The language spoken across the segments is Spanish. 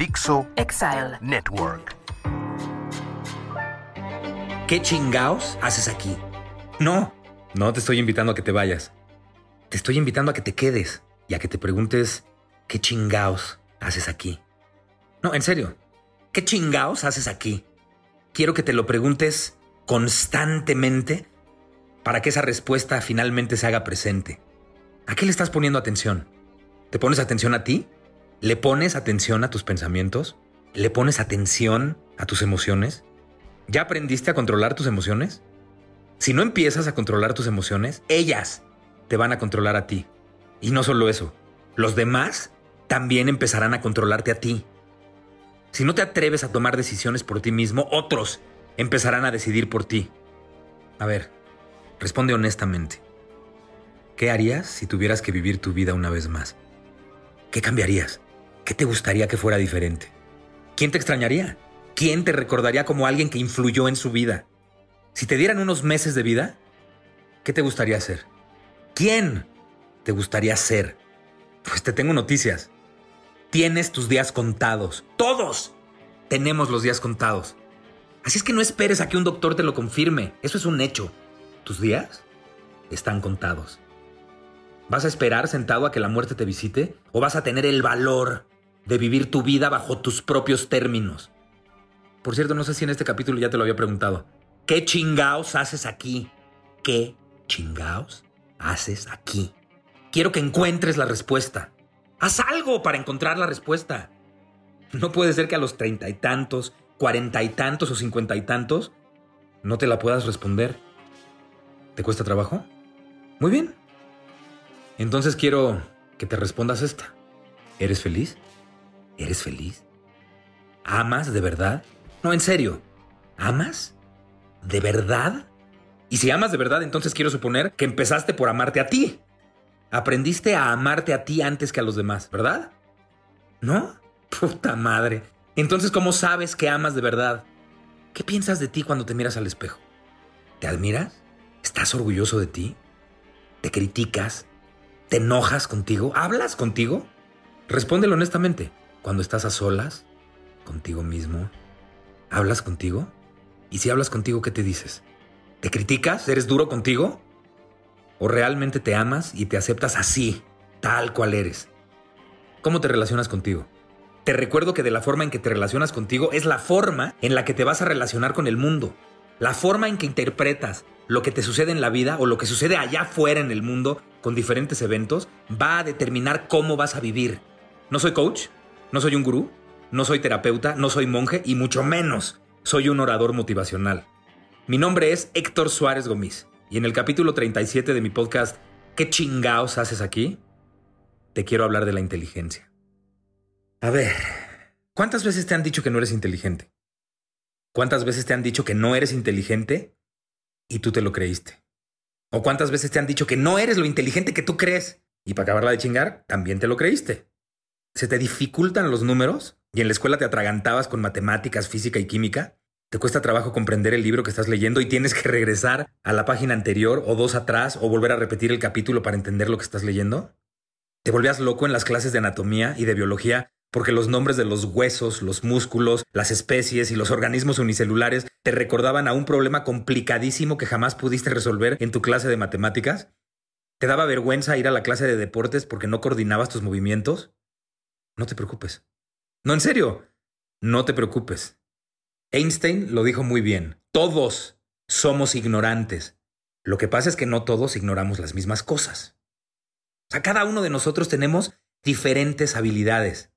Dixo Exile. Network. ¿Qué chingaos haces aquí? No, no te estoy invitando a que te vayas. Te estoy invitando a que te quedes y a que te preguntes qué chingaos haces aquí. No, en serio, ¿qué chingaos haces aquí? Quiero que te lo preguntes constantemente para que esa respuesta finalmente se haga presente. ¿A qué le estás poniendo atención? ¿Te pones atención a ti? ¿Le pones atención a tus pensamientos? ¿Le pones atención a tus emociones? ¿Ya aprendiste a controlar tus emociones? Si no empiezas a controlar tus emociones, ellas te van a controlar a ti. Y no solo eso, los demás también empezarán a controlarte a ti. Si no te atreves a tomar decisiones por ti mismo, otros empezarán a decidir por ti. A ver, responde honestamente. ¿Qué harías si tuvieras que vivir tu vida una vez más? ¿Qué cambiarías? ¿Qué te gustaría que fuera diferente? ¿Quién te extrañaría? ¿Quién te recordaría como alguien que influyó en su vida? Si te dieran unos meses de vida, ¿qué te gustaría hacer? ¿Quién te gustaría ser? Pues te tengo noticias. Tienes tus días contados. Todos tenemos los días contados. Así es que no esperes a que un doctor te lo confirme. Eso es un hecho. Tus días están contados. ¿Vas a esperar sentado a que la muerte te visite? ¿O vas a tener el valor de vivir tu vida bajo tus propios términos? Por cierto, no sé si en este capítulo ya te lo había preguntado. ¿Qué chingaos haces aquí? ¿Qué chingaos haces aquí? Quiero que encuentres la respuesta. Haz algo para encontrar la respuesta. No puede ser que a los treinta y tantos, cuarenta y tantos o cincuenta y tantos no te la puedas responder. ¿Te cuesta trabajo? Muy bien. Entonces quiero que te respondas esta. ¿Eres feliz? ¿Eres feliz? ¿Amas de verdad? No, en serio. ¿Amas? ¿De verdad? Y si amas de verdad, entonces quiero suponer que empezaste por amarte a ti. Aprendiste a amarte a ti antes que a los demás, ¿verdad? ¿No? Puta madre. Entonces, ¿cómo sabes que amas de verdad? ¿Qué piensas de ti cuando te miras al espejo? ¿Te admiras? ¿Estás orgulloso de ti? ¿Te criticas? ¿Te enojas contigo? ¿Hablas contigo? Respóndelo honestamente. Cuando estás a solas, contigo mismo, ¿hablas contigo? Y si hablas contigo, ¿qué te dices? ¿Te criticas? ¿Eres duro contigo? ¿O realmente te amas y te aceptas así, tal cual eres? ¿Cómo te relacionas contigo? Te recuerdo que de la forma en que te relacionas contigo es la forma en la que te vas a relacionar con el mundo. La forma en que interpretas lo que te sucede en la vida o lo que sucede allá afuera en el mundo con diferentes eventos va a determinar cómo vas a vivir. No soy coach, no soy un gurú, no soy terapeuta, no soy monje y mucho menos soy un orador motivacional. Mi nombre es Héctor Suárez Gómez y en el capítulo 37 de mi podcast ¿Qué chingaos haces aquí? Te quiero hablar de la inteligencia. A ver, ¿cuántas veces te han dicho que no eres inteligente? ¿Cuántas veces te han dicho que no eres inteligente y tú te lo creíste? ¿O cuántas veces te han dicho que no eres lo inteligente que tú crees y para acabarla de chingar, también te lo creíste? ¿Se te dificultan los números y en la escuela te atragantabas con matemáticas, física y química? ¿Te cuesta trabajo comprender el libro que estás leyendo y tienes que regresar a la página anterior o dos atrás o volver a repetir el capítulo para entender lo que estás leyendo? ¿Te volvías loco en las clases de anatomía y de biología porque los nombres de los huesos, los músculos, las especies y los organismos unicelulares te recordaban a un problema complicadísimo que jamás pudiste resolver en tu clase de matemáticas? ¿Te daba vergüenza ir a la clase de deportes porque no coordinabas tus movimientos? No te preocupes. No, en serio, no te preocupes. Einstein lo dijo muy bien. Todos somos ignorantes. Lo que pasa es que no todos ignoramos las mismas cosas. O sea, cada uno de nosotros tenemos diferentes habilidades.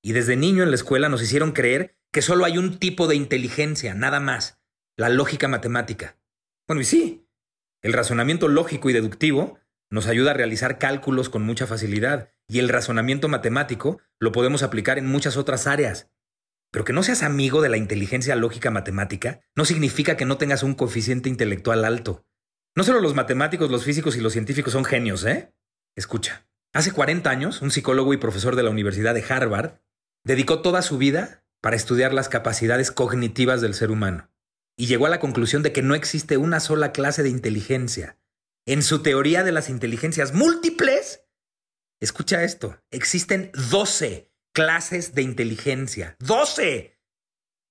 Y desde niño en la escuela nos hicieron creer que solo hay un tipo de inteligencia, nada más, la lógica matemática. Bueno, y sí, el razonamiento lógico y deductivo nos ayuda a realizar cálculos con mucha facilidad y el razonamiento matemático lo podemos aplicar en muchas otras áreas. Pero que no seas amigo de la inteligencia lógica matemática no significa que no tengas un coeficiente intelectual alto. No solo los matemáticos, los físicos y los científicos son genios, ¿eh? Escucha. Hace 40 años, un psicólogo y profesor de la Universidad de Harvard dedicó toda su vida para estudiar las capacidades cognitivas del ser humano y llegó a la conclusión de que no existe una sola clase de inteligencia. En su teoría de las inteligencias múltiples, escucha esto, existen 12 clases de inteligencia. ¡12!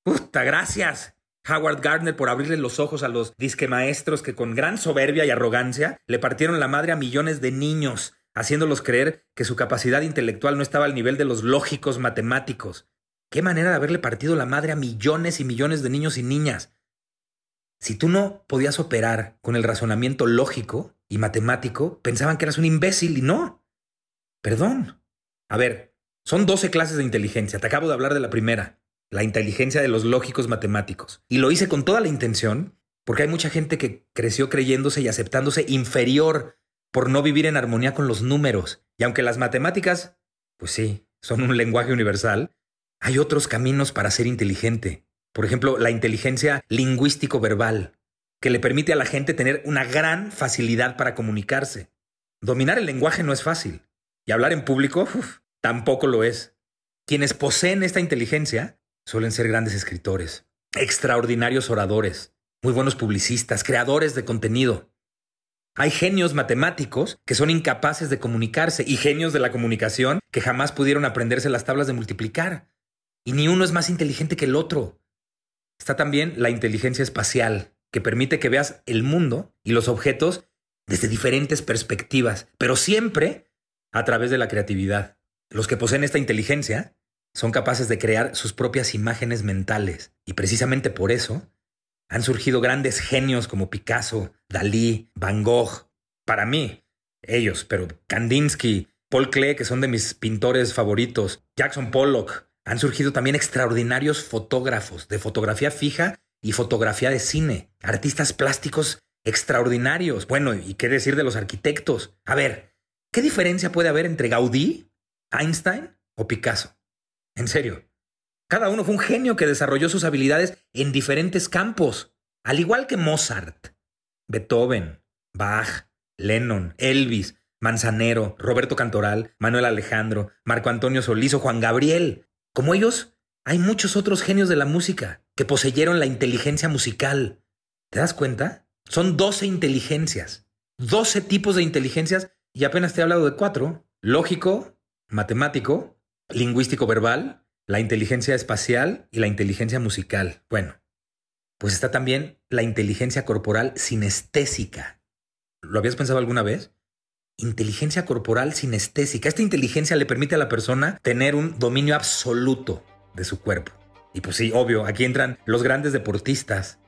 ¡Puta, gracias! Howard Gardner por abrirle los ojos a los disque maestros que con gran soberbia y arrogancia le partieron la madre a millones de niños, haciéndolos creer que su capacidad intelectual no estaba al nivel de los lógicos matemáticos. Qué manera de haberle partido la madre a millones y millones de niños y niñas. Si tú no podías operar con el razonamiento lógico y matemático, pensaban que eras un imbécil y no. Perdón. A ver, son 12 clases de inteligencia. Te acabo de hablar de la primera, la inteligencia de los lógicos matemáticos. Y lo hice con toda la intención, porque hay mucha gente que creció creyéndose y aceptándose inferior por no vivir en armonía con los números. Y aunque las matemáticas, pues sí, son un lenguaje universal, hay otros caminos para ser inteligente. Por ejemplo, la inteligencia lingüístico-verbal, que le permite a la gente tener una gran facilidad para comunicarse. Dominar el lenguaje no es fácil. Y hablar en público tampoco lo es. Quienes poseen esta inteligencia suelen ser grandes escritores, extraordinarios oradores, muy buenos publicistas, creadores de contenido. Hay genios matemáticos que son incapaces de comunicarse y genios de la comunicación que jamás pudieron aprenderse las tablas de multiplicar. Y ni uno es más inteligente que el otro. Está también la inteligencia espacial, que permite que veas el mundo y los objetos desde diferentes perspectivas, pero siempre a través de la creatividad. Los que poseen esta inteligencia son capaces de crear sus propias imágenes mentales y precisamente por eso han surgido grandes genios como Picasso, Dalí, Van Gogh. Para mí, ellos, pero Kandinsky, Paul Klee, que son de mis pintores favoritos, Jackson Pollock, han surgido también extraordinarios fotógrafos de fotografía fija y fotografía de cine, artistas plásticos extraordinarios. Bueno, ¿y qué decir de los arquitectos? A ver, ¿qué diferencia puede haber entre Gaudí, Einstein o Picasso? En serio, cada uno fue un genio que desarrolló sus habilidades en diferentes campos, al igual que Mozart, Beethoven, Bach, Lennon, Elvis, Manzanero, Roberto Cantoral, Manuel Alejandro, Marco Antonio Solís o Juan Gabriel. Como ellos, hay muchos otros genios de la música que poseyeron la inteligencia musical. ¿Te das cuenta? Son 12 inteligencias, 12 tipos de inteligencias y apenas te he hablado de cuatro. Lógico, matemático, lingüístico verbal, la inteligencia espacial y la inteligencia musical. Bueno, pues está también la inteligencia corporal sinestésica. ¿Lo habías pensado alguna vez? Inteligencia corporal sinestésica. Esta inteligencia le permite a la persona tener un dominio absoluto de su cuerpo. Y pues sí, obvio, aquí entran los grandes deportistas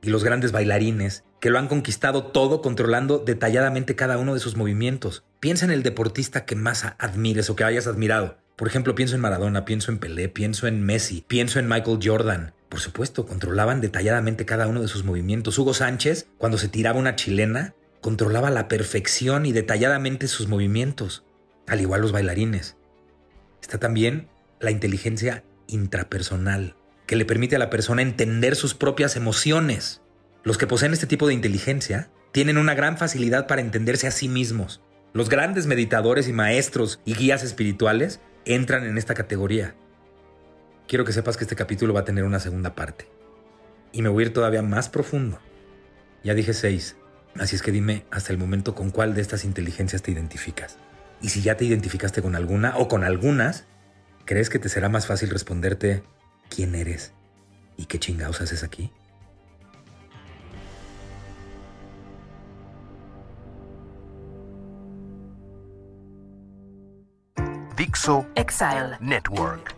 y los grandes bailarines que lo han conquistado todo controlando detalladamente cada uno de sus movimientos. Piensa en el deportista que más admires o que hayas admirado. Por ejemplo, pienso en Maradona, pienso en Pelé, pienso en Messi, pienso en Michael Jordan. Por supuesto, controlaban detalladamente cada uno de sus movimientos. Hugo Sánchez, cuando se tiraba una chilena, controlaba la perfección y detalladamente sus movimientos, al igual los bailarines. Está también la inteligencia intrapersonal, que le permite a la persona entender sus propias emociones. Los que poseen este tipo de inteligencia tienen una gran facilidad para entenderse a sí mismos. Los grandes meditadores y maestros y guías espirituales entran en esta categoría. Quiero que sepas que este capítulo va a tener una segunda parte. Y me voy a ir todavía más profundo. Ya dije seis, así es que dime hasta el momento con cuál de estas inteligencias te identificas. Y si ya te identificaste con alguna o con algunas, ¿crees que te será más fácil responderte quién eres y qué chingados haces aquí? Dixo Exile. Network.